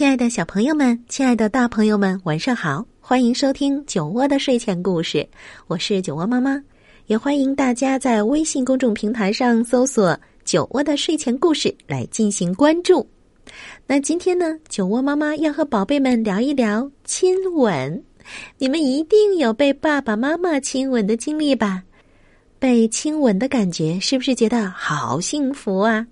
亲爱的小朋友们，亲爱的大朋友们，晚上好！欢迎收听酒窝的睡前故事，我是酒窝妈妈，也欢迎大家在微信公众平台上搜索“酒窝的睡前故事”来进行关注。那今天呢，酒窝妈妈要和宝贝们聊一聊亲吻。你们一定有被爸爸妈妈亲吻的经历吧？被亲吻的感觉是不是觉得好幸福啊？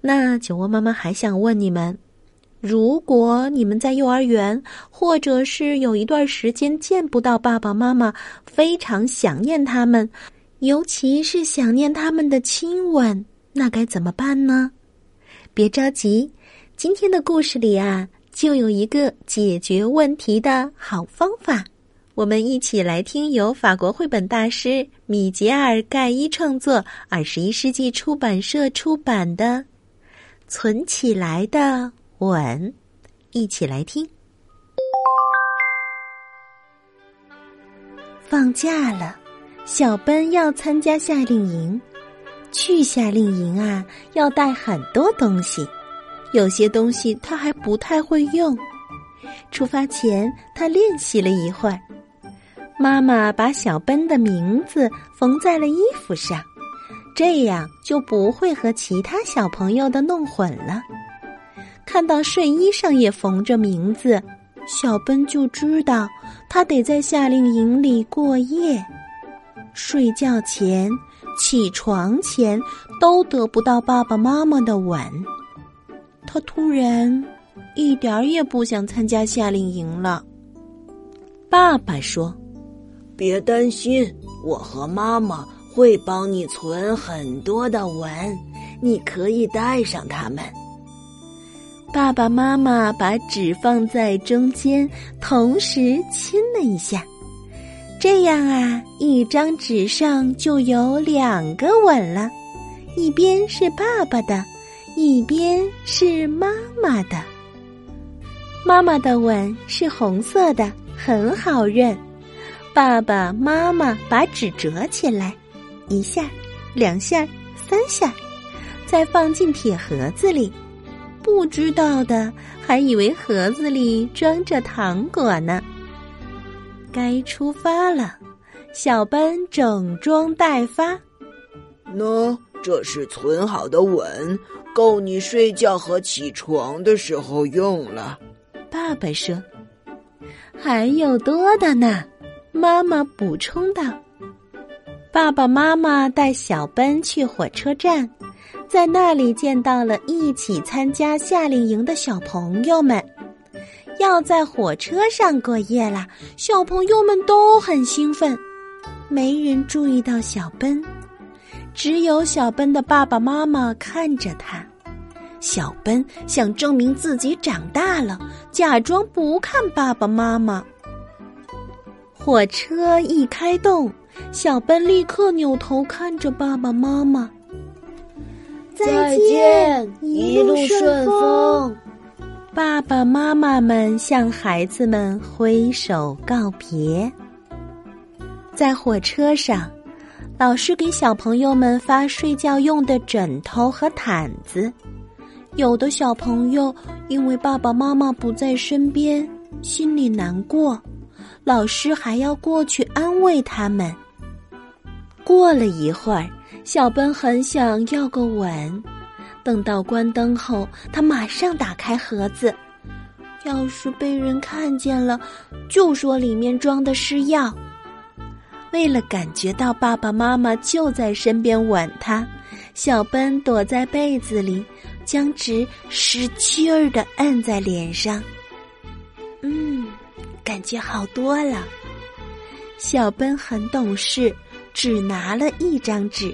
那酒窝妈妈还想问你们。如果你们在幼儿园，或者是有一段时间见不到爸爸妈妈，非常想念他们，尤其是想念他们的亲吻，那该怎么办呢？别着急，今天的故事里啊，就有一个解决问题的好方法。我们一起来听由法国绘本大师米杰尔·盖伊创作，二十一世纪出版社出版的《存起来的》。吻，一起来听。放假了，小奔要参加夏令营。去夏令营啊，要带很多东西，有些东西他还不太会用。出发前，他练习了一会儿。妈妈把小奔的名字缝在了衣服上，这样就不会和其他小朋友的弄混了。看到睡衣上也缝着名字，小奔就知道他得在夏令营里过夜。睡觉前、起床前都得不到爸爸妈妈的吻，他突然一点儿也不想参加夏令营了。爸爸说：“别担心，我和妈妈会帮你存很多的吻，你可以带上它们。”爸爸妈妈把纸放在中间，同时亲了一下，这样啊，一张纸上就有两个吻了，一边是爸爸的，一边是妈妈的。妈妈的吻是红色的，很好认。爸爸妈妈把纸折起来，一下、两下、三下，再放进铁盒子里。不知道的还以为盒子里装着糖果呢。该出发了，小奔整装待发。喏，这是存好的吻，够你睡觉和起床的时候用了。爸爸说：“还有多的呢。”妈妈补充道。爸爸妈妈带小奔去火车站。在那里见到了一起参加夏令营的小朋友们，要在火车上过夜了！小朋友们都很兴奋，没人注意到小奔，只有小奔的爸爸妈妈看着他。小奔想证明自己长大了，假装不看爸爸妈妈。火车一开动，小奔立刻扭头看着爸爸妈妈。再见，一路顺风。爸爸妈妈们向孩子们挥手告别。在火车上，老师给小朋友们发睡觉用的枕头和毯子。有的小朋友因为爸爸妈妈不在身边，心里难过，老师还要过去安慰他们。过了一会儿。小奔很想要个吻，等到关灯后，他马上打开盒子。要是被人看见了，就说里面装的是药。为了感觉到爸爸妈妈就在身边吻他，小奔躲在被子里，将纸使劲儿的按在脸上。嗯，感觉好多了。小奔很懂事，只拿了一张纸。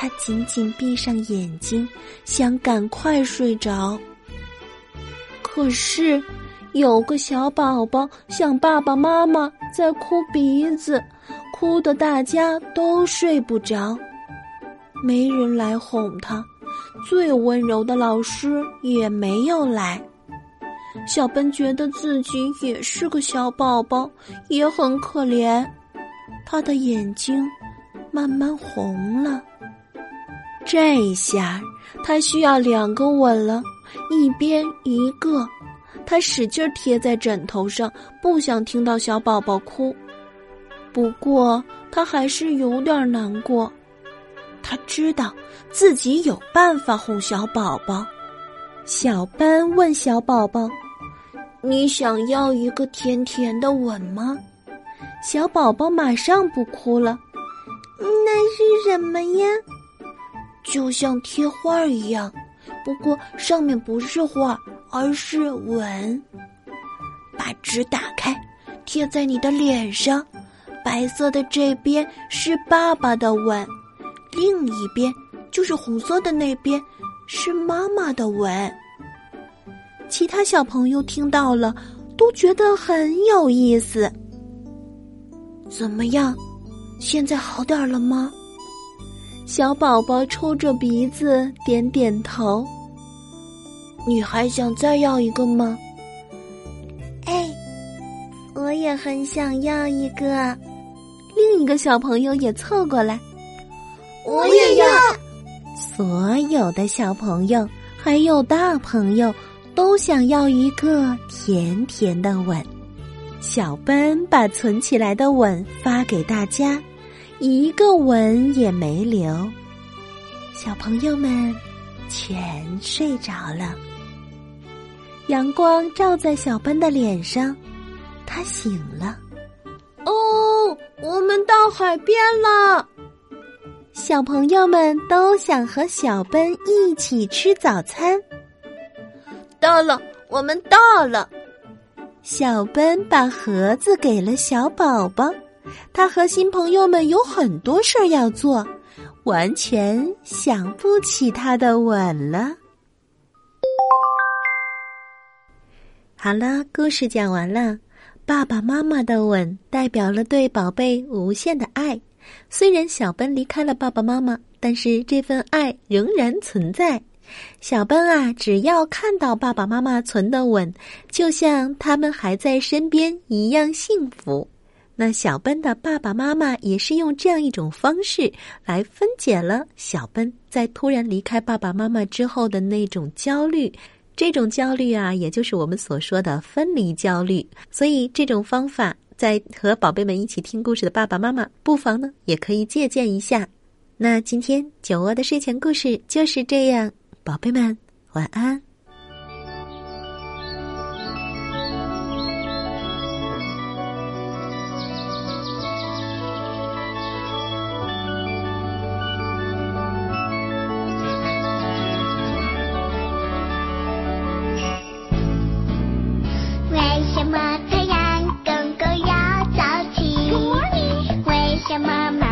他紧紧闭上眼睛，想赶快睡着。可是，有个小宝宝想爸爸妈妈在哭鼻子，哭得大家都睡不着，没人来哄他，最温柔的老师也没有来。小奔觉得自己也是个小宝宝，也很可怜，他的眼睛慢慢红了。这下他需要两个吻了。一边一个，他使劲贴在枕头上，不想听到小宝宝哭。不过他还是有点难过。他知道自己有办法哄小宝宝。小班问小宝宝：“你想要一个甜甜的吻吗？”小宝宝马上不哭了。那是什么呀？就像贴画一样。不过上面不是画，而是吻。把纸打开，贴在你的脸上。白色的这边是爸爸的吻，另一边就是红色的那边是妈妈的吻。其他小朋友听到了，都觉得很有意思。怎么样？现在好点了吗？小宝宝抽着鼻子，点点头。你还想再要一个吗？哎，我也很想要一个。另一个小朋友也凑过来，我也要。所有的小朋友还有大朋友都想要一个甜甜的吻。小奔把存起来的吻发给大家。一个吻也没留，小朋友们全睡着了。阳光照在小奔的脸上，他醒了。哦，我们到海边了。小朋友们都想和小奔一起吃早餐。到了，我们到了。小奔把盒子给了小宝宝。他和新朋友们有很多事儿要做，完全想不起他的吻了。好了，故事讲完了。爸爸妈妈的吻代表了对宝贝无限的爱。虽然小奔离开了爸爸妈妈，但是这份爱仍然存在。小奔啊，只要看到爸爸妈妈存的吻，就像他们还在身边一样幸福。那小奔的爸爸妈妈也是用这样一种方式来分解了小奔在突然离开爸爸妈妈之后的那种焦虑，这种焦虑啊，也就是我们所说的分离焦虑。所以这种方法，在和宝贝们一起听故事的爸爸妈妈，不妨呢也可以借鉴一下。那今天酒窝的睡前故事就是这样，宝贝们晚安。为什